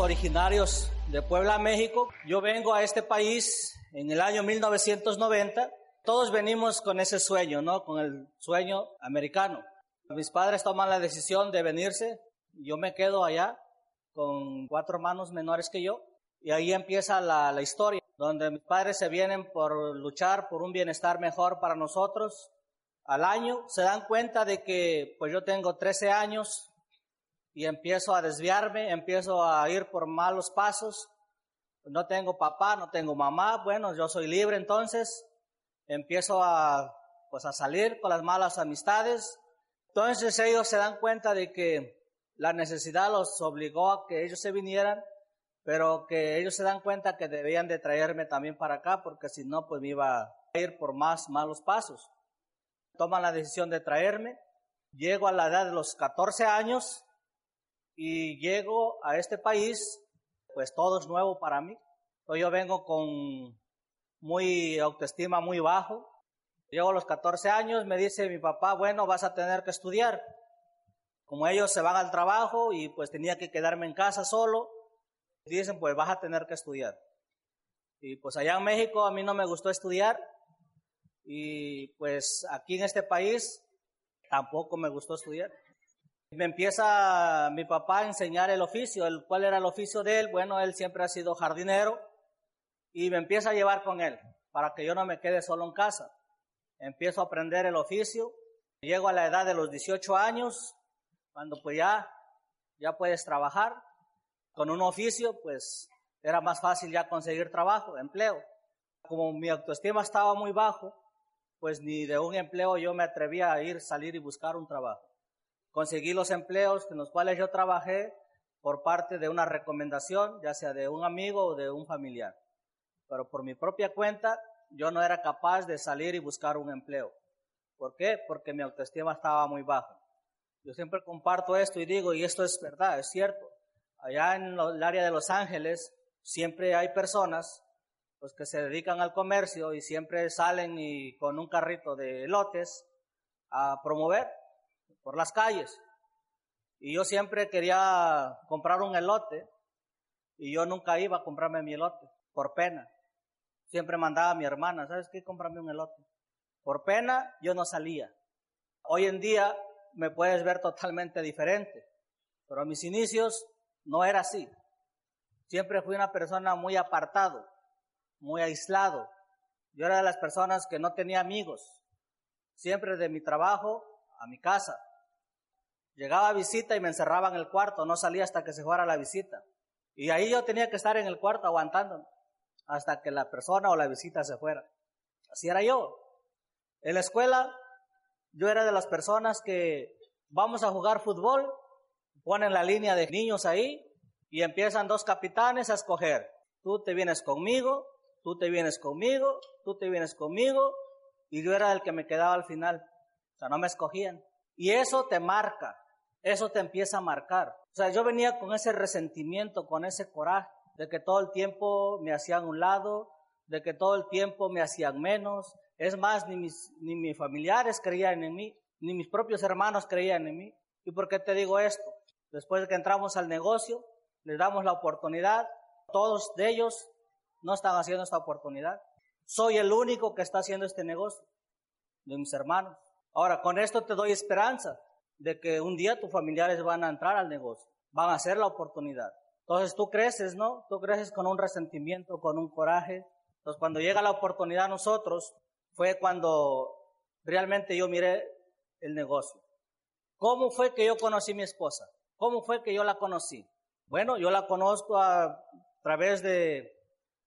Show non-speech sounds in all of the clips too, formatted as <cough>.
originarios de Puebla, México. Yo vengo a este país en el año 1990. Todos venimos con ese sueño, ¿no? Con el sueño americano. Mis padres toman la decisión de venirse. Yo me quedo allá con cuatro hermanos menores que yo. Y ahí empieza la, la historia, donde mis padres se vienen por luchar por un bienestar mejor para nosotros. Al año se dan cuenta de que pues yo tengo 13 años, y empiezo a desviarme, empiezo a ir por malos pasos. No tengo papá, no tengo mamá, bueno, yo soy libre entonces. Empiezo a, pues a salir con las malas amistades. Entonces ellos se dan cuenta de que la necesidad los obligó a que ellos se vinieran, pero que ellos se dan cuenta que debían de traerme también para acá, porque si no, pues me iba a ir por más malos pasos. Toman la decisión de traerme. Llego a la edad de los 14 años, y llego a este país, pues todo es nuevo para mí. Yo vengo con muy autoestima muy bajo. Llego a los 14 años, me dice mi papá, bueno, vas a tener que estudiar. Como ellos se van al trabajo y pues tenía que quedarme en casa solo, dicen, pues vas a tener que estudiar. Y pues allá en México a mí no me gustó estudiar y pues aquí en este país tampoco me gustó estudiar. Me empieza mi papá a enseñar el oficio, el cuál era el oficio de él. Bueno, él siempre ha sido jardinero y me empieza a llevar con él para que yo no me quede solo en casa. Empiezo a aprender el oficio. Llego a la edad de los 18 años, cuando pues ya, ya puedes trabajar. Con un oficio, pues era más fácil ya conseguir trabajo, empleo. Como mi autoestima estaba muy bajo, pues ni de un empleo yo me atrevía a ir, salir y buscar un trabajo conseguí los empleos en los cuales yo trabajé por parte de una recomendación, ya sea de un amigo o de un familiar. Pero por mi propia cuenta, yo no era capaz de salir y buscar un empleo. ¿Por qué? Porque mi autoestima estaba muy baja. Yo siempre comparto esto y digo, y esto es verdad, es cierto. Allá en el área de Los Ángeles, siempre hay personas pues, que se dedican al comercio y siempre salen y con un carrito de lotes a promover por las calles. Y yo siempre quería comprar un elote y yo nunca iba a comprarme mi elote, por pena. Siempre mandaba a mi hermana, ¿sabes qué? Cómprame un elote. Por pena yo no salía. Hoy en día me puedes ver totalmente diferente, pero a mis inicios no era así. Siempre fui una persona muy apartado, muy aislado. Yo era de las personas que no tenía amigos. Siempre de mi trabajo a mi casa. Llegaba a visita y me encerraba en el cuarto, no salía hasta que se fuera la visita. Y ahí yo tenía que estar en el cuarto aguantando hasta que la persona o la visita se fuera. Así era yo. En la escuela yo era de las personas que vamos a jugar fútbol, ponen la línea de niños ahí y empiezan dos capitanes a escoger. Tú te vienes conmigo, tú te vienes conmigo, tú te vienes conmigo y yo era el que me quedaba al final sea, no me escogían. Y eso te marca, eso te empieza a marcar. O sea, yo venía con ese resentimiento, con ese coraje, de que todo el tiempo me hacían un lado, de que todo el tiempo me hacían menos. Es más, ni mis, ni mis familiares creían en mí, ni mis propios hermanos creían en mí. ¿Y por qué te digo esto? Después de que entramos al negocio, les damos la oportunidad, todos de ellos no están haciendo esta oportunidad. Soy el único que está haciendo este negocio, de mis hermanos. Ahora, con esto te doy esperanza de que un día tus familiares van a entrar al negocio, van a hacer la oportunidad. Entonces tú creces, ¿no? Tú creces con un resentimiento, con un coraje. Entonces cuando llega la oportunidad a nosotros, fue cuando realmente yo miré el negocio. ¿Cómo fue que yo conocí a mi esposa? ¿Cómo fue que yo la conocí? Bueno, yo la conozco a través de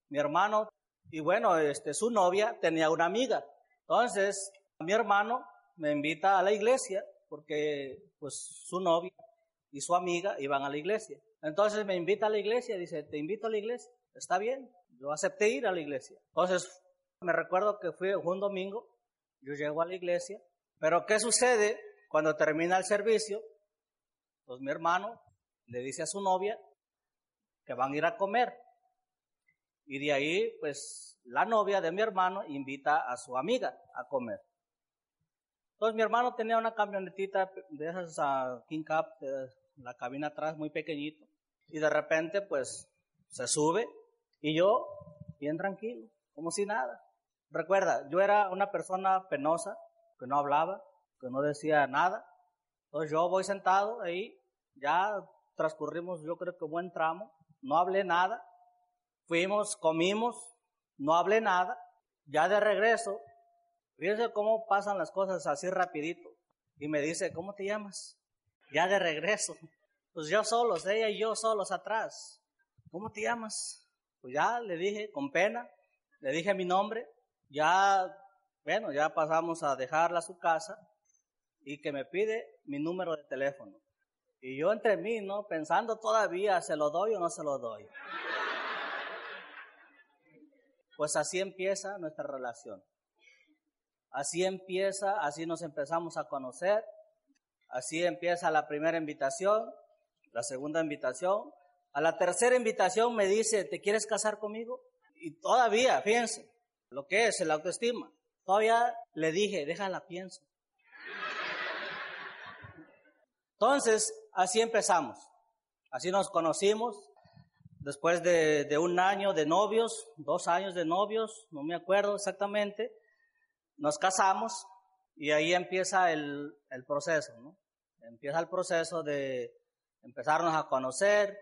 mi hermano y bueno, este, su novia tenía una amiga. Entonces, mi hermano me invita a la iglesia porque pues su novia y su amiga iban a la iglesia. Entonces me invita a la iglesia, dice, te invito a la iglesia. Está bien, yo acepté ir a la iglesia. Entonces me recuerdo que fue un domingo, yo llego a la iglesia, pero ¿qué sucede cuando termina el servicio? Pues mi hermano le dice a su novia que van a ir a comer. Y de ahí, pues, la novia de mi hermano invita a su amiga a comer. Entonces mi hermano tenía una camionetita de esas uh, King Cup, la cabina atrás, muy pequeñito. Y de repente, pues, se sube y yo, bien tranquilo, como si nada. Recuerda, yo era una persona penosa, que no hablaba, que no decía nada. Entonces yo voy sentado ahí, ya transcurrimos yo creo que buen tramo, no hablé nada, fuimos, comimos, no hablé nada, ya de regreso, fíjense cómo pasan las cosas así rapidito, y me dice, ¿cómo te llamas? Ya de regreso, pues yo solos, ella y yo solos atrás, ¿cómo te llamas? Pues ya le dije, con pena, le dije mi nombre, ya, bueno, ya pasamos a dejarla a su casa, y que me pide mi número de teléfono. Y yo entre mí, ¿no? Pensando todavía, ¿se lo doy o no se lo doy? Pues así empieza nuestra relación. Así empieza, así nos empezamos a conocer. Así empieza la primera invitación, la segunda invitación. A la tercera invitación me dice, ¿te quieres casar conmigo? Y todavía, fíjense, lo que es el autoestima. Todavía le dije, déjala, pienso. Entonces, así empezamos. Así nos conocimos. Después de, un año de novios, dos años de novios, no me acuerdo exactamente, nos casamos y ahí empieza el, proceso, ¿no? Empieza el proceso de empezarnos a conocer.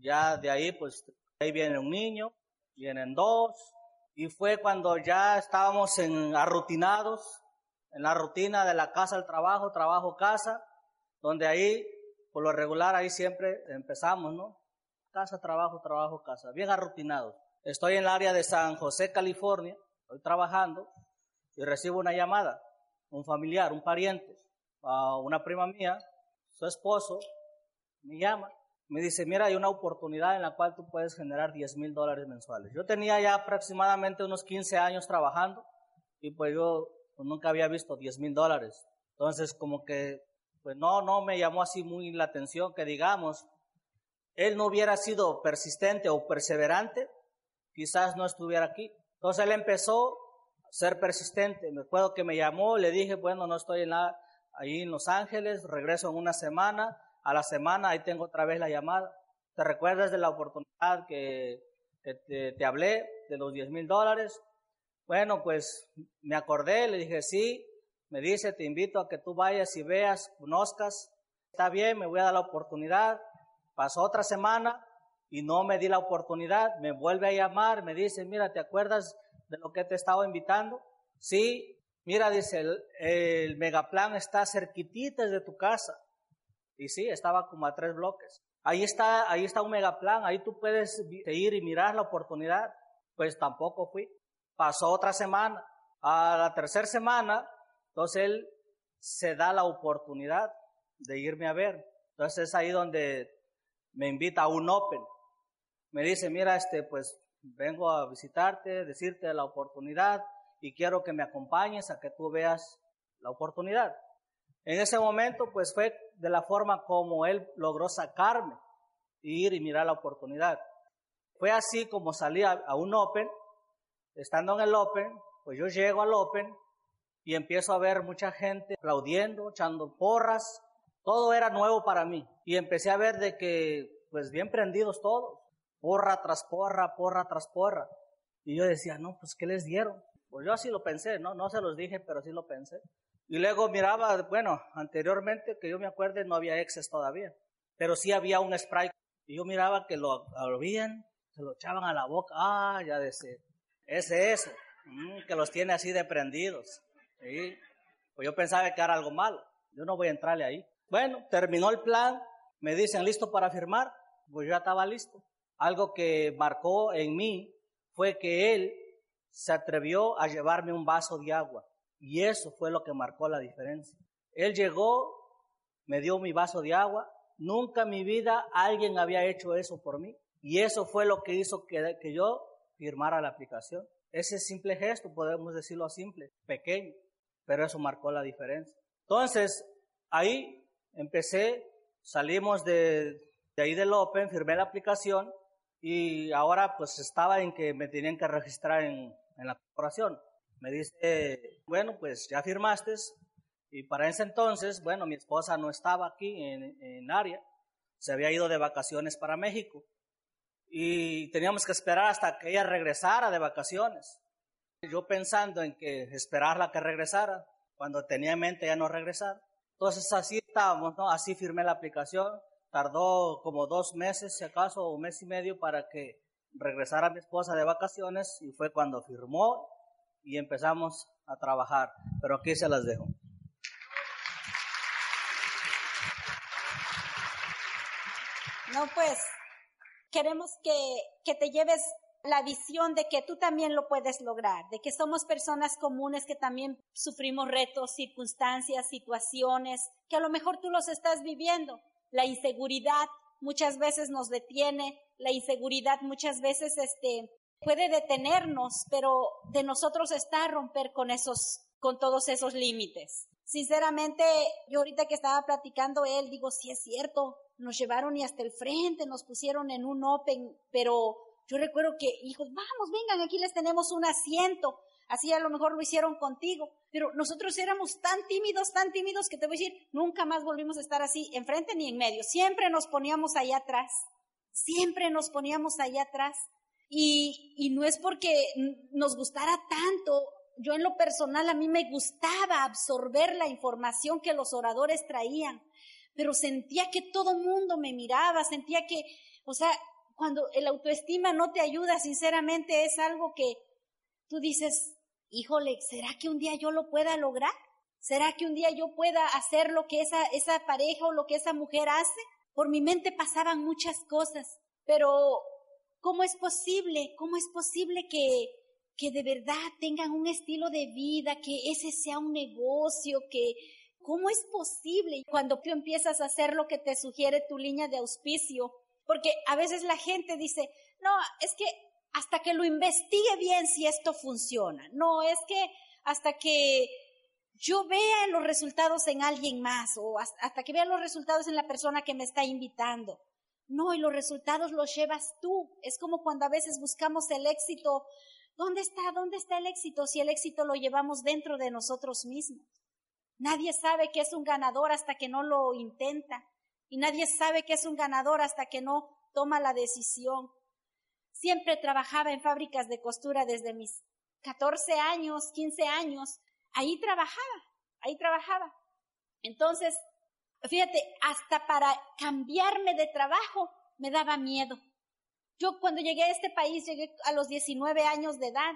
Ya de ahí, pues, ahí viene un niño, vienen dos, y fue cuando ya estábamos en, arrutinados, en la rutina de la casa al trabajo, trabajo, casa, donde ahí, por lo regular, ahí siempre empezamos, ¿no? Casa, trabajo, trabajo, casa, bien arrutinados. Estoy en el área de San José, California, estoy trabajando y recibo una llamada, un familiar, un pariente, una prima mía, su esposo, me llama, me dice, mira, hay una oportunidad en la cual tú puedes generar 10 mil dólares mensuales. Yo tenía ya aproximadamente unos 15 años trabajando y pues yo nunca había visto 10 mil dólares. Entonces como que pues no, no me llamó así muy la atención que digamos, él no hubiera sido persistente o perseverante, quizás no estuviera aquí. Entonces él empezó ser persistente. Me acuerdo que me llamó, le dije, bueno, no estoy en la, ahí en Los Ángeles, regreso en una semana, a la semana ahí tengo otra vez la llamada. ¿Te recuerdas de la oportunidad que, te, te, hablé de los 10 mil dólares? Bueno, pues me acordé, le dije, sí, me dice, te invito a que tú vayas y veas, conozcas. Está bien, me voy a dar la oportunidad. Pasó otra semana y no me di la oportunidad. Me vuelve a llamar, me dice, mira, ¿te acuerdas de lo que te estaba invitando? Sí, mira, dice, el, el megaplan está cerquitita de tu casa. Y sí, estaba como a tres bloques. Ahí está, ahí está un megaplan, ahí tú puedes ir y mirar la oportunidad. Pues tampoco fui. Pasó otra semana. A la tercera semana entonces él se da la oportunidad de irme a ver. Entonces es ahí donde me invita a un Open. Me dice, mira, este, pues vengo a visitarte, decirte la oportunidad y quiero que me acompañes a que tú veas la oportunidad. En ese momento, pues fue de la forma como él logró sacarme, ir y mirar la oportunidad. Fue así como salí a, a un Open, estando en el Open, pues yo llego al Open y empiezo a ver mucha gente aplaudiendo, echando porras. Todo era nuevo para mí. Y empecé a ver de que, pues bien prendidos todos. Porra tras porra, porra tras porra. Y yo decía, no, pues ¿qué les dieron? Pues yo así lo pensé, ¿no? No se los dije, pero sí lo pensé. Y luego miraba, bueno, anteriormente, que yo me acuerde, no había exes todavía. Pero sí había un spray. Y yo miraba que lo abrían, se lo echaban a la boca. Ah, ya decía, ese eso. Mm, que los tiene así de prendidos. Pues yo pensaba que era algo malo. Yo no voy a entrarle ahí. Bueno, terminó el plan. Me dicen, ¿listo para firmar? Pues yo ya estaba listo. Algo que marcó en mí fue que él se atrevió a llevarme un vaso de agua. Y eso fue lo que marcó la diferencia. Él llegó, me dio mi vaso de agua. Nunca en mi vida alguien había hecho eso por mí. Y eso fue lo que hizo que, que yo firmara la aplicación. Ese simple gesto, podemos decirlo simple, pequeño, pero eso marcó la diferencia. Entonces, ahí empecé, salimos de, ahí del Open, firmé la aplicación y ahora pues estaba en que me tenían que registrar en, la corporación. Me dice, bueno, pues ya firmaste y para ese entonces, bueno, mi esposa no estaba aquí en, en área, se había ido de vacaciones para México y teníamos que esperar hasta que ella regresara de vacaciones. Yo pensando en que esperarla que regresara, cuando tenía en mente ya no regresar. Entonces así estábamos, ¿no? Así firmé la aplicación. Tardó como dos meses, si acaso, o un mes y medio para que regresara mi esposa de vacaciones y fue cuando firmó y empezamos a trabajar. Pero aquí se las dejo. No, pues queremos que, que te lleves la visión de que tú también lo puedes lograr, de que somos personas comunes que también sufrimos retos, circunstancias, situaciones, que a lo mejor tú los estás viviendo. La inseguridad muchas veces nos detiene, la inseguridad muchas veces este, puede detenernos, pero de nosotros está romper con esos, con todos esos límites. Sinceramente, yo ahorita que estaba platicando él, digo, sí es cierto, nos llevaron y hasta el frente, nos pusieron en un open, pero yo recuerdo que, hijos, vamos, vengan, aquí les tenemos un asiento. Así a lo mejor lo hicieron contigo. Pero nosotros éramos tan tímidos, tan tímidos que te voy a decir, nunca más volvimos a estar así, enfrente ni en medio. Siempre nos poníamos allá atrás. Siempre nos poníamos allá atrás. Y, y no es porque nos gustara tanto. Yo en lo personal a mí me gustaba absorber la información que los oradores traían, pero sentía que todo mundo me miraba, sentía que, o sea, cuando el autoestima no te ayuda, sinceramente es algo que tú dices, híjole, ¿será que un día yo lo pueda lograr? ¿Será que un día yo pueda hacer lo que esa, esa pareja o lo que esa mujer hace? Por mi mente pasaban muchas cosas, pero ¿cómo es posible? ¿Cómo es posible que, que de verdad tengan un estilo de vida, que ese sea un negocio, que ¿cómo es posible? Cuando tú empiezas a hacer lo que te sugiere tu línea de auspicio, porque a veces la gente dice, no, es que hasta que lo investigue bien si esto funciona. No, es que hasta que yo vea los resultados en alguien más o hasta que vea los resultados en la persona que me está invitando. No, y los resultados los llevas tú. Es como cuando a veces buscamos el éxito. ¿Dónde está? ¿Dónde está el éxito si el éxito lo llevamos dentro de nosotros mismos? Nadie sabe que es un ganador hasta que no lo intenta. Y nadie sabe que es un ganador hasta que no toma la decisión. Siempre trabajaba en fábricas de costura desde mis 14 años, 15 años. Ahí trabajaba, ahí trabajaba. Entonces, fíjate, hasta para cambiarme de trabajo me daba miedo. Yo cuando llegué a este país llegué a los 19 años de edad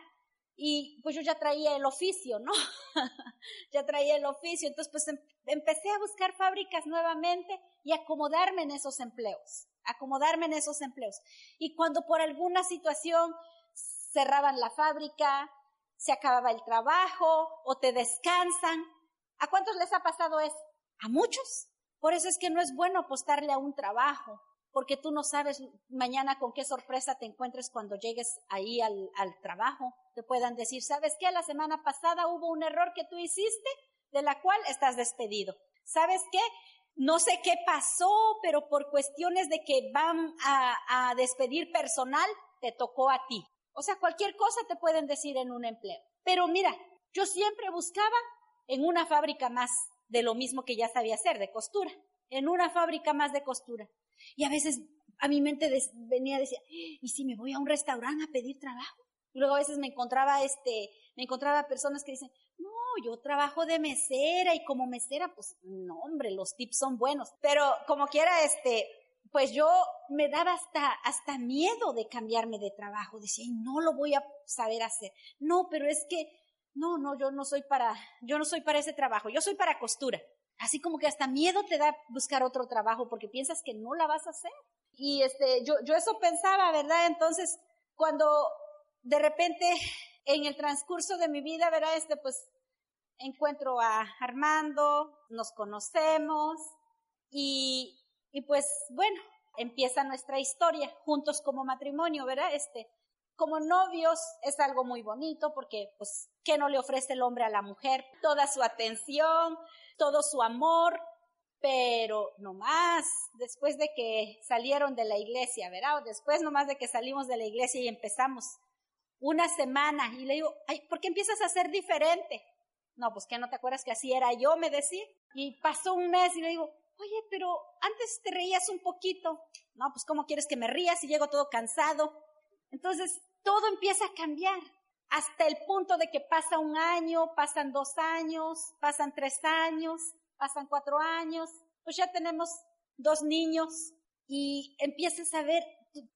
y pues yo ya traía el oficio, ¿no? <laughs> ya traía el oficio, entonces pues em, empecé a buscar fábricas nuevamente y acomodarme en esos empleos, acomodarme en esos empleos. Y cuando por alguna situación cerraban la fábrica, se acababa el trabajo o te descansan, ¿a cuántos les ha pasado eso? A muchos. Por eso es que no es bueno apostarle a un trabajo, porque tú no sabes mañana con qué sorpresa te encuentres cuando llegues ahí al, al trabajo. Te puedan decir, ¿sabes qué? La semana pasada hubo un error que tú hiciste de la cual estás despedido. ¿Sabes qué? No sé qué pasó, pero por cuestiones de que van a, despedir personal, te tocó a ti. O sea, cualquier cosa te pueden decir en un empleo. Pero mira, yo siempre buscaba en una fábrica más de lo mismo que ya sabía hacer, de costura, en una fábrica más de costura. Y a veces a mi mente venía a decir, ¿y si me voy a un restaurante a pedir trabajo? Y luego a veces me encontraba este, me encontraba personas que dicen, yo trabajo de mesera y como mesera, pues no, hombre, los tips son buenos. Pero como quiera, este, pues yo me daba hasta, hasta miedo de cambiarme de trabajo. Decía, no lo voy a saber hacer. No, pero es que, no, no, yo no soy para, yo no soy para ese trabajo, yo soy para costura. Así como que hasta miedo te da buscar otro trabajo porque piensas que no la vas a hacer. Y este, yo, yo eso pensaba, ¿verdad? Entonces, cuando de repente en el transcurso de mi vida, ¿verdad? Este, pues, encuentro a Armando, nos conocemos y, y pues, bueno, empieza nuestra historia juntos como matrimonio, ¿verdad? Este, como novios es algo muy bonito porque, pues, ¿qué no le ofrece el hombre a la mujer? Toda su atención, todo su amor, pero nomás después de que salieron de la iglesia, ¿verdad? O después nomás de que salimos de la iglesia y empezamos una semana y le digo, ay, ¿por qué empiezas a ser diferente? No, pues que no te acuerdas que así era yo, me decía. Y pasó un mes y le digo, oye, pero antes te reías un poquito. No, pues ¿cómo quieres que me rías si llego todo cansado? Entonces, todo empieza a cambiar hasta el punto de que pasa un año, pasan dos años, pasan tres años, pasan cuatro años, pues ya tenemos dos niños y empiezas a ver,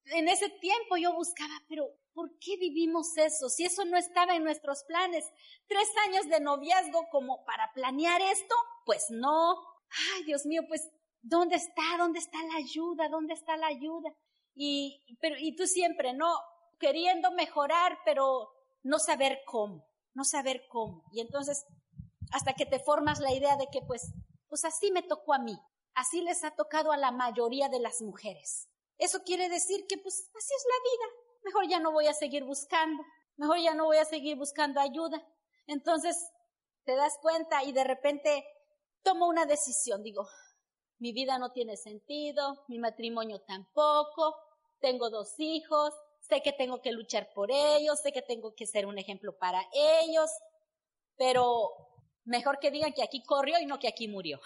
en ese tiempo yo buscaba, pero ¿por qué vivimos eso? Si eso no estaba en nuestros planes. Tres años de noviazgo como para planear esto, pues no. Ay, Dios mío, pues, ¿dónde está? ¿Dónde está la ayuda? ¿Dónde está la ayuda? Y, pero, y tú siempre, ¿no? Queriendo mejorar, pero no saber cómo, no saber cómo. Y entonces, hasta que te formas la idea de que, pues, pues así me tocó a mí, así les ha tocado a la mayoría de las mujeres. Eso quiere decir que, pues, así es la vida. Mejor ya no voy a seguir buscando, mejor ya no voy a seguir buscando ayuda. Entonces, te das cuenta y de repente tomo una decisión, digo, mi vida no tiene sentido, mi matrimonio tampoco, tengo dos hijos, sé que tengo que luchar por ellos, sé que tengo que ser un ejemplo para ellos, pero mejor que digan que aquí corrió y no que aquí murió.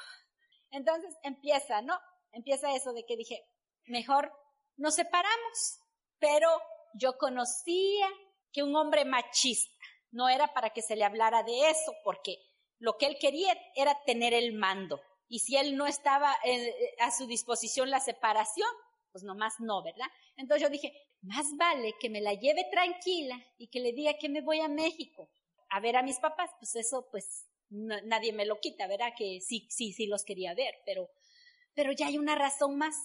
Entonces empieza, ¿no? Empieza eso de que dije, mejor nos separamos, pero yo conocía que un hombre machista no era para que se le hablara de eso, porque lo que él quería era tener el mando. Y si él no estaba eh, a su disposición la separación, pues nomás no, ¿verdad? Entonces yo dije, más vale que me la lleve tranquila y que le diga que me voy a México a ver a mis papás, pues eso pues nadie me lo quita, ¿verdad? Que sí, sí, sí los quería ver, pero, pero ya hay una razón más.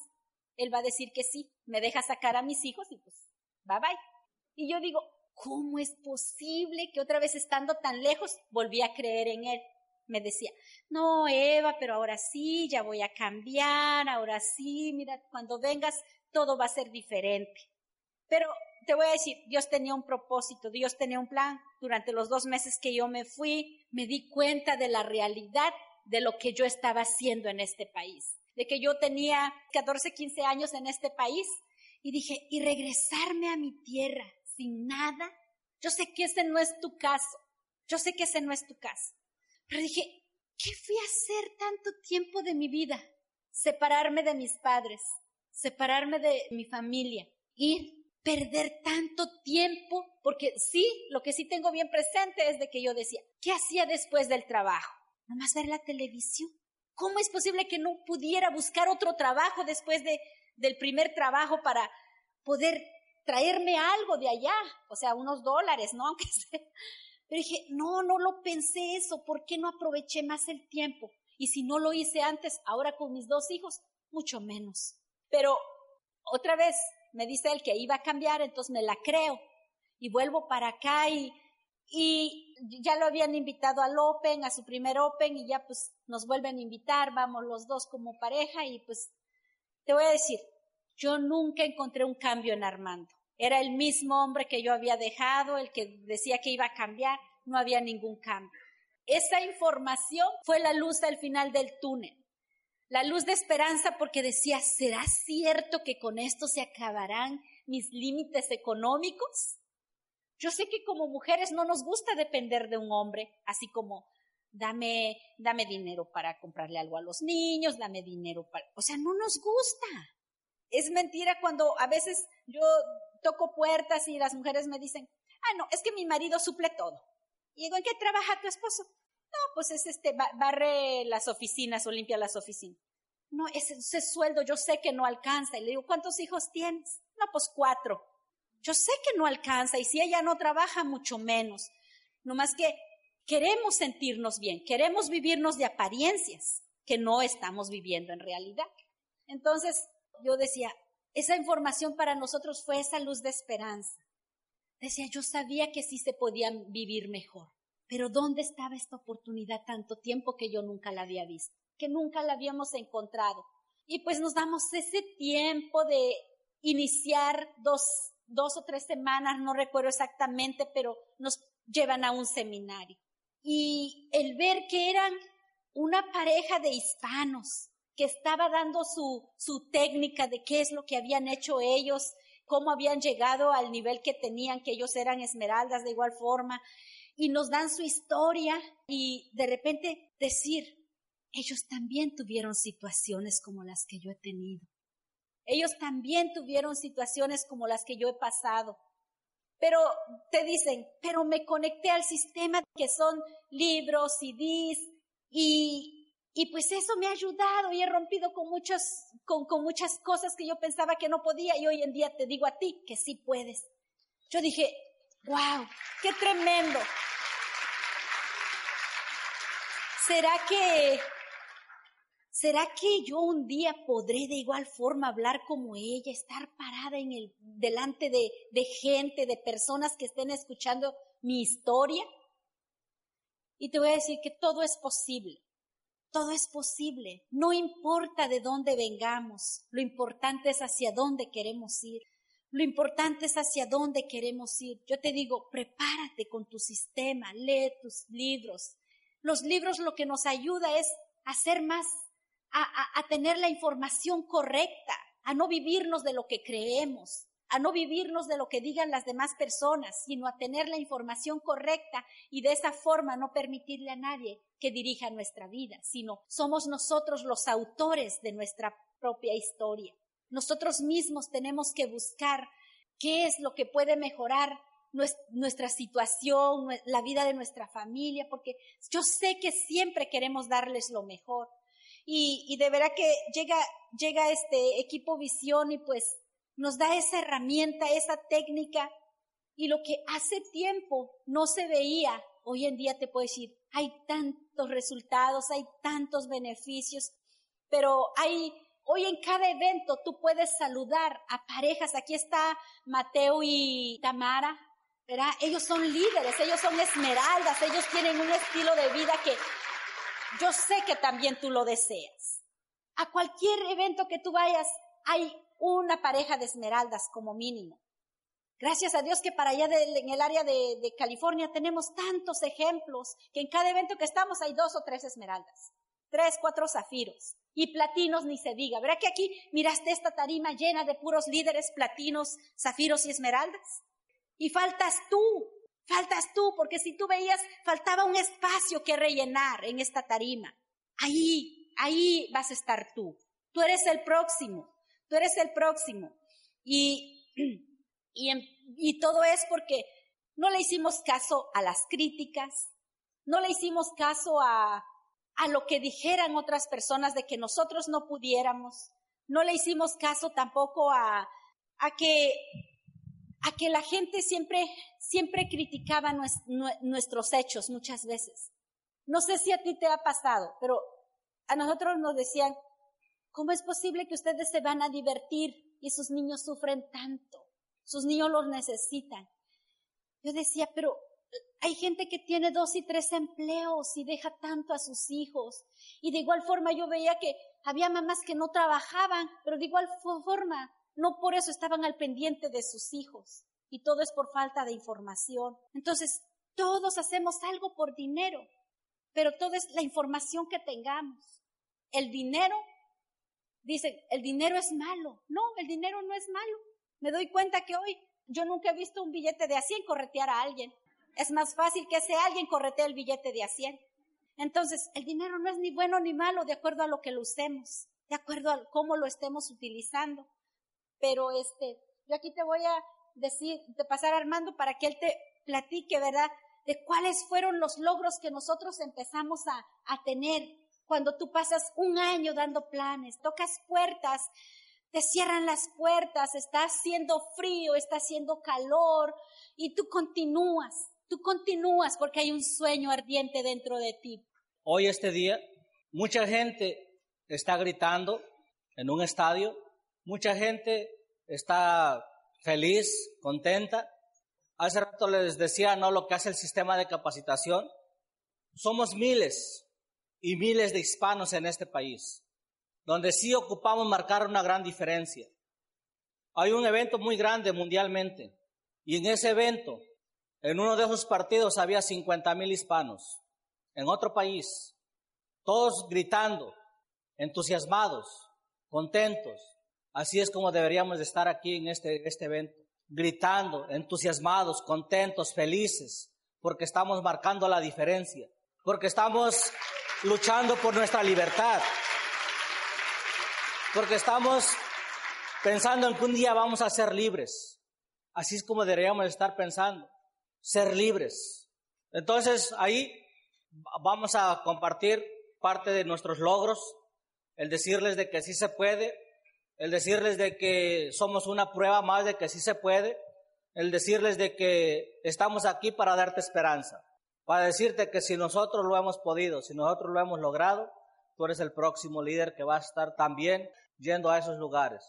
Él va a decir que sí, me deja sacar a mis hijos y pues, bye bye. Y yo digo, ¿cómo es posible que otra vez estando tan lejos volví a creer en él? Me decía, no, Eva, pero ahora sí, ya voy a cambiar, ahora sí, mira, cuando vengas todo va a ser diferente. Pero te voy a decir, Dios tenía un propósito, Dios tenía un plan. Durante los dos meses que yo me fui, me di cuenta de la realidad de lo que yo estaba haciendo en este país, de que yo tenía 14, 15 años en este país y dije, ¿y regresarme a mi tierra sin nada? Yo sé que ese no es tu caso, yo sé que ese no es tu caso. Pero dije, ¿qué fui a hacer tanto tiempo de mi vida? Separarme de mis padres, separarme de mi familia, ir perder tanto tiempo, porque sí, lo que sí tengo bien presente es de que yo decía, ¿qué hacía después del trabajo? Nomás ver la televisión. ¿Cómo es posible que no pudiera buscar otro trabajo después de, del primer trabajo para poder traerme algo de allá? O sea, unos dólares, ¿no? <laughs> Aunque sea. Pero dije, no, no lo pensé eso, ¿por qué no aproveché más el tiempo? Y si no lo hice antes, ahora con mis dos hijos, mucho menos. Pero otra vez, me dice él que iba a cambiar, entonces me la creo. Y vuelvo para acá y, y ya lo habían invitado al Open, a su primer Open, y ya pues nos vuelven a invitar, vamos los dos como pareja, y pues te voy a decir, yo nunca encontré un cambio en Armando. Era el mismo hombre que yo había dejado, el que decía que iba a cambiar, no había ningún cambio. Esa información fue la luz al final del túnel la luz de esperanza porque decía, ¿será cierto que con esto se acabarán mis límites económicos? Yo sé que como mujeres no nos gusta depender de un hombre, así como dame, dame dinero para comprarle algo a los niños, dame dinero para, o sea, no nos gusta. Es mentira cuando a veces yo toco puertas y las mujeres me dicen, ah, no, es que mi marido suple todo. Y digo, ¿en qué trabaja tu esposo? No, pues es este, barre las oficinas o limpia las oficinas. No, ese, ese sueldo yo sé que no alcanza. Y le digo, ¿cuántos hijos tienes? No, pues cuatro. Yo sé que no alcanza y si ella no trabaja, mucho menos. No más que queremos sentirnos bien, queremos vivirnos de apariencias que no estamos viviendo en realidad. Entonces, yo decía, esa información para nosotros fue esa luz de esperanza. Decía, yo sabía que sí se podían vivir mejor. Pero ¿dónde estaba esta oportunidad tanto tiempo que yo nunca la había visto? Que nunca la habíamos encontrado. Y pues nos damos ese tiempo de iniciar dos, dos o tres semanas, no recuerdo exactamente, pero nos llevan a un seminario. Y el ver que eran una pareja de hispanos que estaba dando su, su técnica de qué es lo que habían hecho ellos, cómo habían llegado al nivel que tenían, que ellos eran esmeraldas de igual forma, y nos dan su historia y de repente decir, ellos también tuvieron situaciones como las que yo he tenido. Ellos también tuvieron situaciones como las que yo he pasado. Pero te dicen, pero me conecté al sistema que son libros, CDs, y, y pues eso me ha ayudado y he rompido con, muchos, con, con muchas cosas que yo pensaba que no podía y hoy en día te digo a ti que sí puedes. Yo dije, wow, qué tremendo. ¿Será que ¿Será que yo un día podré de igual forma hablar como ella, estar parada en el, delante de, gente, de personas que estén escuchando mi historia? Y te voy a decir que todo es posible. Todo es posible. No importa de dónde vengamos. Lo importante es hacia dónde queremos ir. Lo importante es hacia dónde queremos ir. Yo te digo, prepárate con tu sistema, lee tus libros. Los libros lo que nos ayuda es a más a, tener la información correcta, a no vivirnos de lo que creemos, a no vivirnos de lo que digan las demás personas, sino a tener la información correcta y de esa forma no permitirle a nadie que dirija nuestra vida, sino somos nosotros los autores de nuestra propia historia. Nosotros mismos tenemos que buscar qué es lo que puede mejorar nuestra situación, la vida de nuestra familia, porque yo sé que siempre queremos darles lo mejor, y, de verdad que llega, llega este equipo visión y pues nos da esa herramienta, esa técnica y lo que hace tiempo no se veía, hoy en día te puedo decir, hay tantos resultados, hay tantos beneficios, pero hay, hoy en cada evento tú puedes saludar a parejas, aquí está Mateo y Tamara, ¿verdad? Ellos son líderes, ellos son esmeraldas, ellos tienen un estilo de vida que yo sé que también tú lo deseas. A cualquier evento que tú vayas, hay una pareja de esmeraldas como mínimo. Gracias a Dios que para allá en el área de, California tenemos tantos ejemplos que en cada evento que estamos hay dos o tres esmeraldas, tres, cuatro zafiros y platinos ni se diga. ¿Verdad que aquí miraste esta tarima llena de puros líderes platinos, zafiros y esmeraldas? Y faltas tú, Faltas tú, porque si tú veías, faltaba un espacio que rellenar en esta tarima. Ahí, ahí vas a estar tú. Tú eres el próximo, tú eres el próximo. Y, <clears throat> y, y todo es porque no le hicimos caso a las críticas, no le hicimos caso a, a lo que dijeran otras personas de que nosotros no pudiéramos, no le hicimos caso tampoco a, a que a que la gente siempre, siempre criticaba nuestros hechos muchas veces. No sé si a ti te ha pasado, pero a nosotros nos decían, ¿cómo es posible que ustedes se van a divertir y sus niños sufren tanto? Sus niños los necesitan. Yo decía, pero hay gente que tiene dos y tres empleos y deja tanto a sus hijos. Y de igual forma yo veía que había mamás que no trabajaban, pero de igual forma no por eso estaban al pendiente de sus hijos. Y todo es por falta de información. Entonces, todos hacemos algo por dinero, pero todo es la información que tengamos. El dinero, dicen, el dinero es malo. No, el dinero no es malo. Me doy cuenta que hoy yo nunca he visto un billete de a 100 corretear a alguien. Es más fácil que ese alguien corretee el billete de a 100. Entonces, el dinero no es ni bueno ni malo de acuerdo a lo que lo usemos, de acuerdo a cómo lo estemos utilizando. Pero este, yo aquí te voy a decir, de pasar a Armando para que él te platique, ¿verdad? De cuáles fueron los logros que nosotros empezamos a, a tener cuando tú pasas un año dando planes, tocas puertas, te cierran las puertas, está haciendo frío, está haciendo calor y tú continúas, tú continúas porque hay un sueño ardiente dentro de ti. Hoy este día, mucha gente está gritando en un estadio Mucha gente está feliz, contenta. Hace rato les decía, ¿no? Lo que hace el sistema de capacitación. Somos miles y miles de hispanos en este país, donde sí ocupamos marcar una gran diferencia. Hay un evento muy grande mundialmente y en ese evento, en uno de esos partidos había 50 mil hispanos, en otro país, todos gritando, entusiasmados, contentos, Así es como deberíamos de estar aquí en este, este evento, gritando, entusiasmados, contentos, felices, porque estamos marcando la diferencia, porque estamos luchando por nuestra libertad. Porque estamos pensando en que un día vamos a ser libres. Así es como deberíamos estar pensando, ser libres. Entonces ahí vamos a compartir parte de nuestros logros, el decirles de que sí se puede, el decirles de que somos una prueba más de que sí se puede, el decirles de que estamos aquí para darte esperanza, para decirte que si nosotros lo hemos podido, si nosotros lo hemos logrado, tú eres el próximo líder que va a estar también yendo a esos lugares.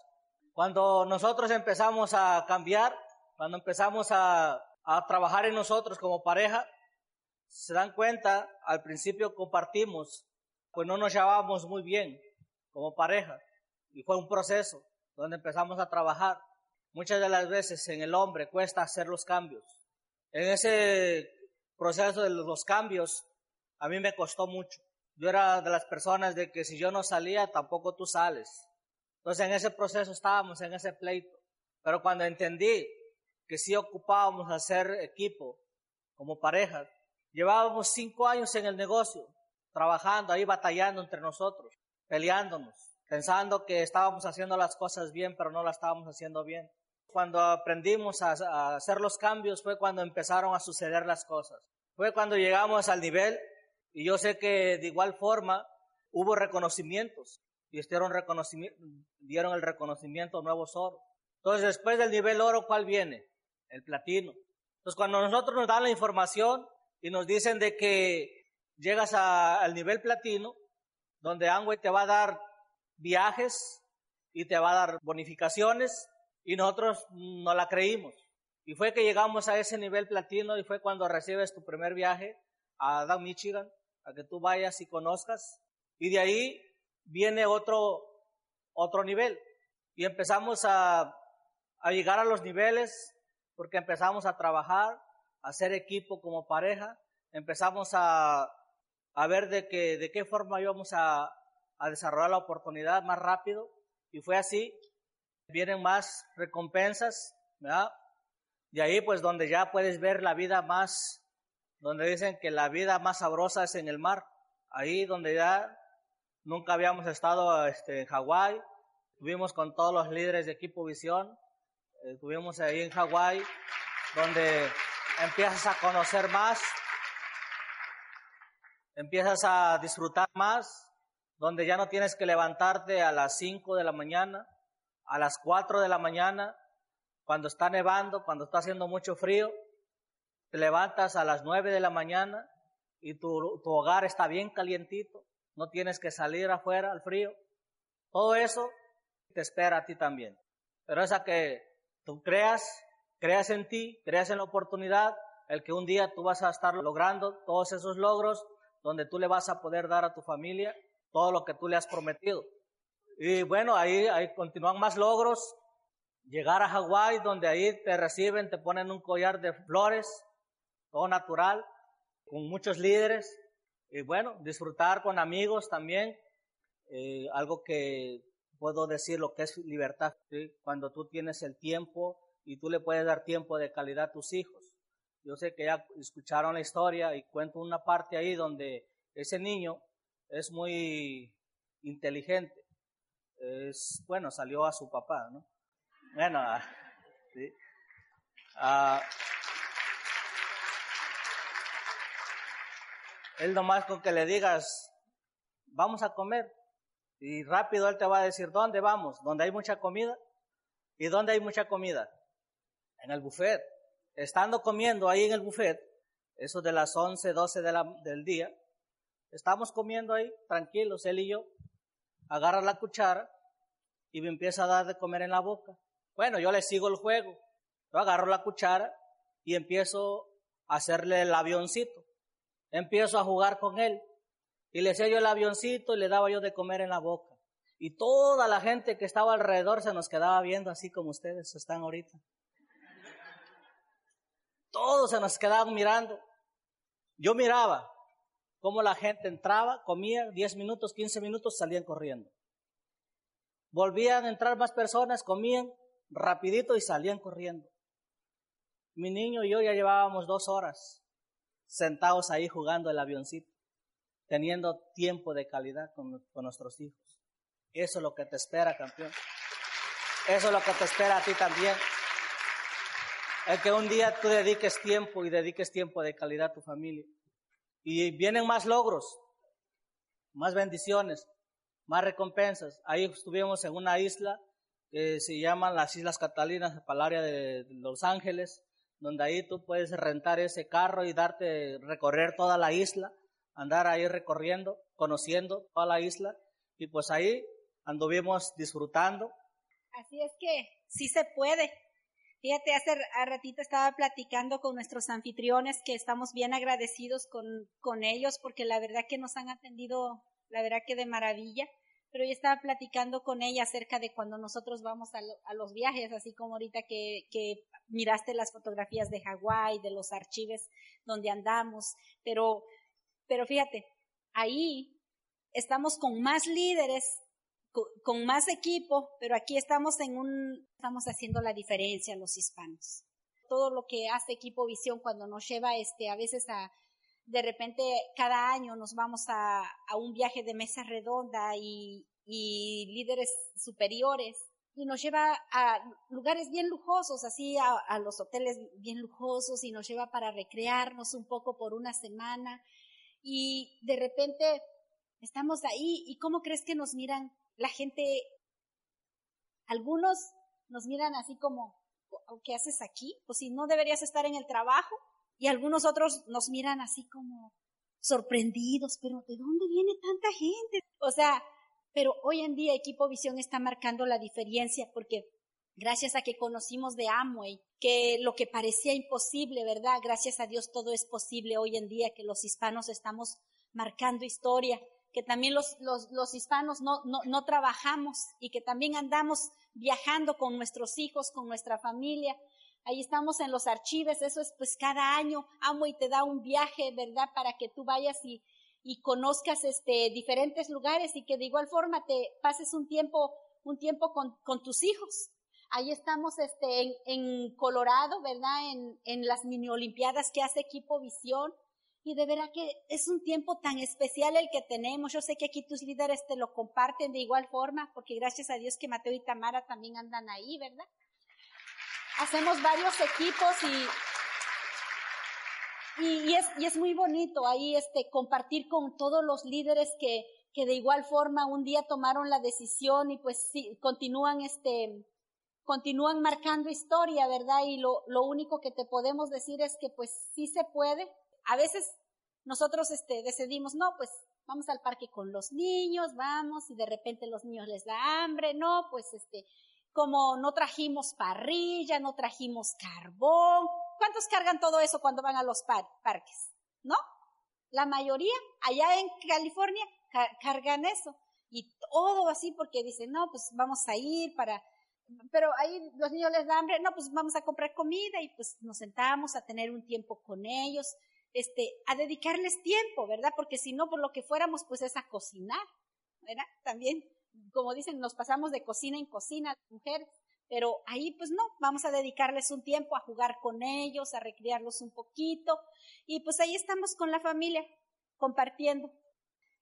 Cuando nosotros empezamos a cambiar, cuando empezamos a, a trabajar en nosotros como pareja, se dan cuenta, al principio compartimos, pues no nos llevábamos muy bien como pareja. Y fue un proceso donde empezamos a trabajar. Muchas de las veces en el hombre cuesta hacer los cambios. En ese proceso de los cambios, a mí me costó mucho. Yo era de las personas de que si yo no salía, tampoco tú sales. Entonces en ese proceso estábamos, en ese pleito. Pero cuando entendí que sí ocupábamos hacer equipo como pareja, llevábamos cinco años en el negocio, trabajando ahí, batallando entre nosotros, peleándonos pensando que estábamos haciendo las cosas bien, pero no las estábamos haciendo bien. Cuando aprendimos a, hacer los cambios fue cuando empezaron a suceder las cosas. Fue cuando llegamos al nivel, y yo sé que de igual forma hubo reconocimientos, y dieron, reconocimiento, el reconocimiento a nuevos oro. Entonces, después del nivel oro, ¿cuál viene? El platino. Entonces, cuando nosotros nos dan la información y nos dicen de que llegas al nivel platino, donde Angway te va a dar viajes y te va a dar bonificaciones y nosotros no la creímos. Y fue que llegamos a ese nivel platino y fue cuando recibes tu primer viaje a Dan Michigan, a que tú vayas y conozcas. Y de ahí viene otro, otro nivel. Y empezamos a, a llegar a los niveles porque empezamos a trabajar, a hacer equipo como pareja, empezamos a, a ver de, que, de qué forma íbamos a, a desarrollar la oportunidad más rápido y fue así. Vienen más recompensas, ¿verdad? De ahí pues donde ya puedes ver la vida más, donde dicen que la vida más sabrosa es en el mar. Ahí donde ya nunca habíamos estado este, en Hawái, estuvimos con todos los líderes de equipo Visión, estuvimos ahí en Hawái, donde empiezas a conocer más, empiezas a disfrutar más, donde ya no tienes que levantarte a las 5 de la mañana, a las 4 de la mañana, cuando está nevando, cuando está haciendo mucho frío, te levantas a las 9 de la mañana y tu, tu hogar está bien calientito, no tienes que salir afuera al frío. Todo eso te espera a ti también. Pero esa que tú creas, creas en ti, creas en la oportunidad, el que un día tú vas a estar logrando todos esos logros donde tú le vas a poder dar a tu familia todo lo que tú le has prometido. Y bueno, ahí, continúan más logros. Llegar a Hawái, donde ahí te reciben, te ponen un collar de flores, todo natural, con muchos líderes. Y bueno, disfrutar con amigos también. Eh, algo que puedo decir lo que es libertad, cuando tú tienes el tiempo y tú le puedes dar tiempo de calidad a tus hijos. Yo sé que ya escucharon la historia y cuento una parte ahí donde ese niño es muy inteligente. Es, bueno, salió a su papá, ¿no? Bueno, ¿sí? Ah, él nomás con que le digas, vamos a comer, y rápido él te va a decir, ¿dónde vamos? ¿Dónde hay mucha comida? ¿Y dónde hay mucha comida? En el buffet. Estando comiendo ahí en el buffet, eso de las 11, 12 de la, del día, Estamos comiendo ahí, tranquilos, él y yo. Agarra la cuchara y me empieza a dar de comer en la boca. Bueno, yo le sigo el juego. Yo agarro la cuchara y empiezo a hacerle el avioncito. Empiezo a jugar con él. Y le sello el avioncito y le daba yo de comer en la boca. Y toda la gente que estaba alrededor se nos quedaba viendo así como ustedes están ahorita. Todos se nos quedaban mirando. Yo miraba, cómo la gente entraba, comía 10 minutos, 15 minutos, salían corriendo. Volvían a entrar más personas, comían rapidito y salían corriendo. Mi niño y yo ya llevábamos dos horas sentados ahí jugando el avioncito. teniendo tiempo de calidad con, con nuestros hijos. Eso es lo que te espera, campeón. Eso es lo que te espera a ti también. El que un día tú dediques tiempo y dediques tiempo de calidad a tu familia. Y vienen más logros, más bendiciones, más recompensas. Ahí estuvimos en una isla que se llaman las Islas Catalinas, para el área de Los Ángeles, donde ahí tú puedes rentar ese carro y darte, recorrer toda la isla, andar ahí recorriendo, conociendo toda la isla. Y pues ahí anduvimos disfrutando. Así es que sí se puede. Fíjate, hace ratito estaba platicando con nuestros anfitriones que estamos bien agradecidos con, con ellos porque la verdad que nos han atendido, la verdad que de maravilla pero yo estaba platicando con ella acerca de cuando nosotros vamos a, los viajes, así como ahorita que, que miraste las fotografías de Hawái, de los archivos donde andamos, pero, pero fíjate, ahí estamos con más líderes, con, más equipo, pero aquí estamos en un, estamos haciendo la diferencia los hispanos. Todo lo que hace Equipo Visión cuando nos lleva este, a veces a, de repente cada año nos vamos a, a un viaje de mesa redonda y, y, líderes superiores y nos lleva a lugares bien lujosos, así a, a, los hoteles bien lujosos y nos lleva para recrearnos un poco por una semana y de repente estamos ahí y cómo crees que nos miran la gente, algunos nos miran así como, ¿qué haces aquí? Pues si no deberías estar en el trabajo, y algunos otros nos miran así como sorprendidos, pero ¿de dónde viene tanta gente? O sea, pero hoy en día Equipo Visión está marcando la diferencia porque gracias a que conocimos de Amway, que lo que parecía imposible, ¿verdad? Gracias a Dios todo es posible hoy en día, que los hispanos estamos marcando historia, que también los, hispanos no, trabajamos y que también andamos viajando con nuestros hijos, con nuestra familia, Ahí estamos en los archivos, eso es pues cada año, amo y te da un viaje, ¿verdad? Para que tú vayas y, y conozcas este, diferentes lugares y que de igual forma te pases un tiempo, con, tus hijos. Ahí estamos este, en, Colorado, ¿verdad? En, en las mini olimpiadas que hace Equipo Visión. Y de verdad que es un tiempo tan especial el que tenemos. Yo sé que aquí tus líderes te lo comparten de igual forma, porque gracias a Dios que Mateo y Tamara también andan ahí, ¿verdad? hacemos varios equipos y, y, es, y es muy bonito ahí este, compartir con todos los líderes que, que de igual forma un día tomaron la decisión y pues sí, continúan este, continúan marcando historia, ¿verdad? Y lo, lo único que te podemos decir es que pues sí se puede. A veces nosotros este, decidimos, no, pues vamos al parque con los niños, vamos, y de repente los niños les da hambre, no, pues este, como no trajimos parrilla, no trajimos carbón. ¿Cuántos cargan todo eso cuando van a los parques? ¿No? La mayoría allá en California cargan eso. Y todo así porque dicen, no, pues vamos a ir para... Pero ahí los niños les da hambre, no, pues vamos a comprar comida y pues nos sentamos a tener un tiempo con ellos, este, a dedicarles tiempo, ¿verdad? Porque si no, por lo que fuéramos, pues es a cocinar, ¿verdad? También como dicen, nos pasamos de cocina en cocina, mujeres, pero ahí pues no, vamos a dedicarles un tiempo a jugar con ellos, a recrearlos un poquito, y pues ahí estamos con la familia, compartiendo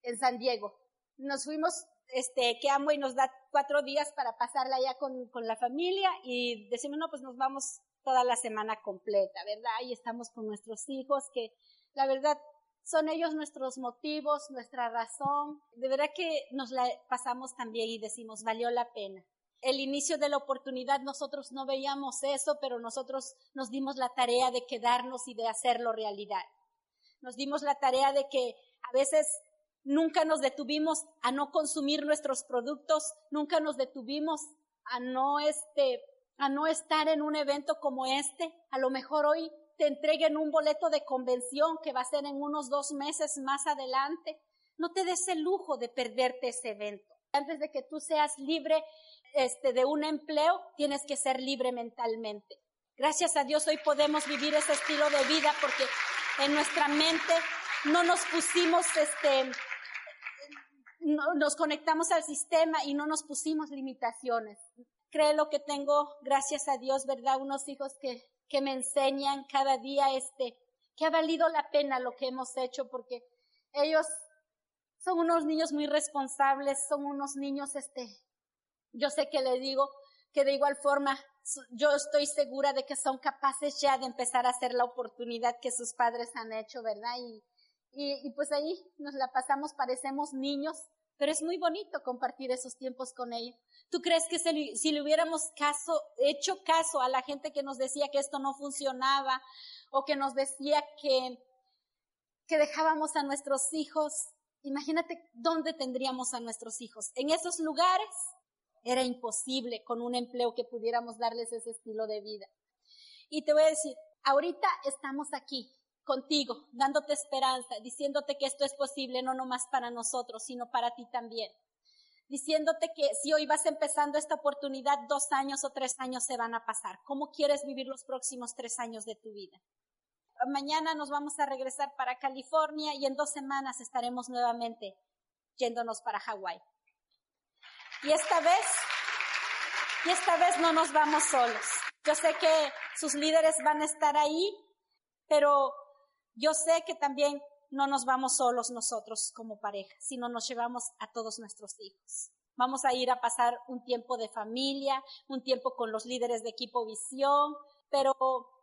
en San Diego. Nos fuimos, este, que amo y nos da cuatro días para pasarla allá con, con la familia y decimos, no, pues nos vamos toda la semana completa, ¿verdad? Y estamos con nuestros hijos que la verdad son ellos nuestros motivos, nuestra razón. De verdad que nos la pasamos también y decimos, valió la pena. El inicio de la oportunidad nosotros no veíamos eso, pero nosotros nos dimos la tarea de quedarnos y de hacerlo realidad. Nos dimos la tarea de que a veces nunca nos detuvimos a no consumir nuestros productos, nunca nos detuvimos a no este, a no estar en un evento como este. A lo mejor hoy te entreguen un boleto de convención que va a ser en unos dos meses más adelante. No te des el lujo de perderte ese evento. Antes de que tú seas libre este, de un empleo, tienes que ser libre mentalmente. Gracias a Dios hoy podemos vivir ese estilo de vida porque en nuestra mente no nos pusimos este, nos conectamos al sistema y no nos pusimos limitaciones. Creo lo que tengo, gracias a Dios, ¿verdad? Unos hijos que que me enseñan cada día este, que ha valido la pena lo que hemos hecho porque ellos son unos niños muy responsables, son unos niños, este, yo sé que le digo que de igual forma yo estoy segura de que son capaces ya de empezar a hacer la oportunidad que sus padres han hecho, ¿verdad? Y, y, pues ahí nos la pasamos, parecemos niños, pero es muy bonito compartir esos tiempos con ellos. ¿Tú crees que si, le hubiéramos caso, hecho caso a la gente que nos decía que esto no funcionaba o que nos decía que, que dejábamos a nuestros hijos Imagínate dónde tendríamos a nuestros hijos. En esos lugares era imposible con un empleo que pudiéramos darles ese estilo de vida. Y te voy a decir, ahorita estamos aquí contigo, dándote esperanza, diciéndote que esto es posible no nomás para nosotros, sino para ti también. Diciéndote que si hoy vas empezando esta oportunidad, dos años o tres años se van a pasar. ¿Cómo quieres vivir los próximos tres años de tu vida? mañana nos vamos a regresar para California y en dos semanas estaremos nuevamente yéndonos para Hawái. Y esta vez, y esta vez no nos vamos solos. Yo sé que sus líderes van a estar ahí, pero yo sé que también no nos vamos solos nosotros como pareja, sino nos llevamos a todos nuestros hijos. Vamos a ir a pasar un tiempo de familia, un tiempo con los líderes de equipo visión, pero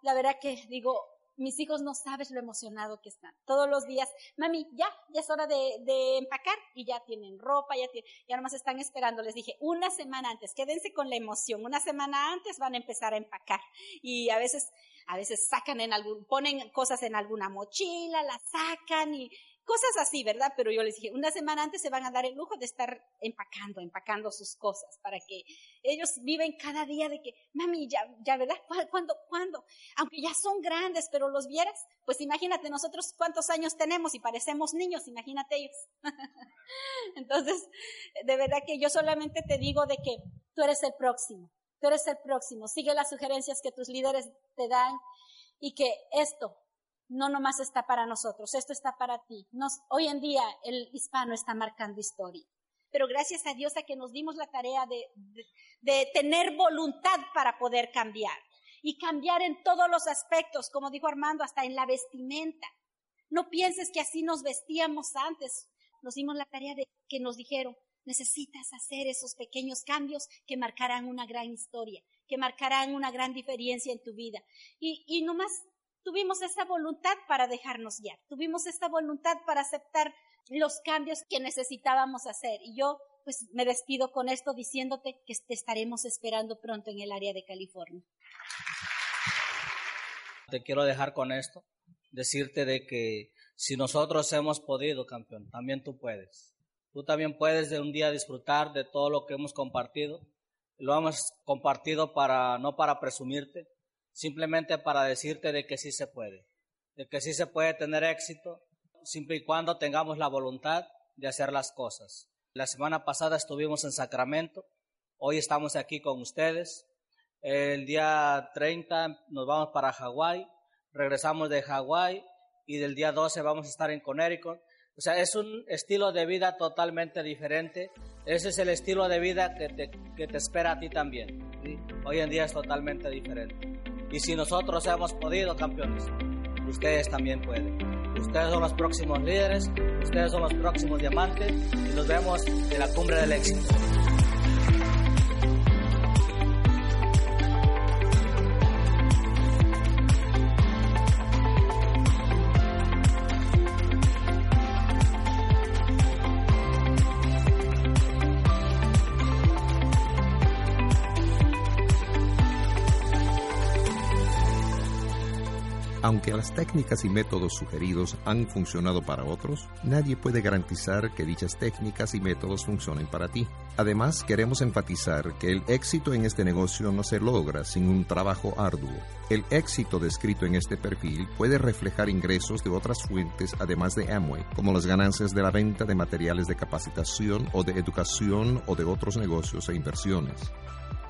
la verdad que digo, mis hijos no sabes lo emocionado que están. Todos los días, mami, ya, ya es hora de, empacar y ya tienen ropa, ya, tienen, ya nomás están esperando. Les dije, una semana antes, quédense con la emoción. Una semana antes van a empezar a empacar. Y a veces, a veces sacan en algún, ponen cosas en alguna mochila, las sacan y, Cosas así, ¿verdad? Pero yo les dije, una semana antes se van a dar el lujo de estar empacando, empacando sus cosas, para que ellos viven cada día de que, mami, ya, ya, ¿verdad? ¿Cuándo, cuándo? Aunque ya son grandes, pero los vieras, pues imagínate nosotros cuántos años tenemos y parecemos niños, imagínate ellos. <laughs> Entonces, de verdad que yo solamente te digo de que tú eres el próximo, tú eres el próximo, sigue las sugerencias que tus líderes te dan y que esto no nomás está para nosotros, esto está para ti. hoy en día el hispano está marcando historia. Pero gracias a Dios a que nos dimos la tarea de, de tener voluntad para poder cambiar. Y cambiar en todos los aspectos, como dijo Armando, hasta en la vestimenta. No pienses que así nos vestíamos antes. Nos dimos la tarea de que nos dijeron, necesitas hacer esos pequeños cambios que marcarán una gran historia, que marcarán una gran diferencia en tu vida. Y, y nomás tuvimos esa voluntad para dejarnos guiar, tuvimos esta voluntad para aceptar los cambios que necesitábamos hacer. Y yo pues me despido con esto diciéndote que te estaremos esperando pronto en el área de California. Te quiero dejar con esto, decirte de que si nosotros hemos podido, campeón, también tú puedes. Tú también puedes de un día disfrutar de todo lo que hemos compartido. Lo hemos compartido para no para presumirte, simplemente para decirte de que sí se puede, de que sí se puede tener éxito, siempre y cuando tengamos la voluntad de hacer las cosas. La semana pasada estuvimos en Sacramento, hoy estamos aquí con ustedes. El día 30 nos vamos para Hawái, regresamos de Hawái y del día 12 vamos a estar en Connecticut. O sea, es un estilo de vida totalmente diferente. Ese es el estilo de vida que te, que te espera a ti también. Hoy en día es totalmente diferente. Y si nosotros hemos podido, campeones, ustedes también pueden. Ustedes son los próximos líderes, ustedes son los próximos diamantes y nos vemos en la cumbre del éxito. Aunque las técnicas y métodos sugeridos han funcionado para otros, nadie puede garantizar que dichas técnicas y métodos funcionen para ti. Además, queremos enfatizar que el éxito en este negocio no se logra sin un trabajo arduo. El éxito descrito en este perfil puede reflejar ingresos de otras fuentes además de Amway, como las ganancias de la venta de materiales de capacitación o de educación o de otros negocios e inversiones.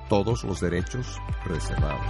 Todos los derechos reservados.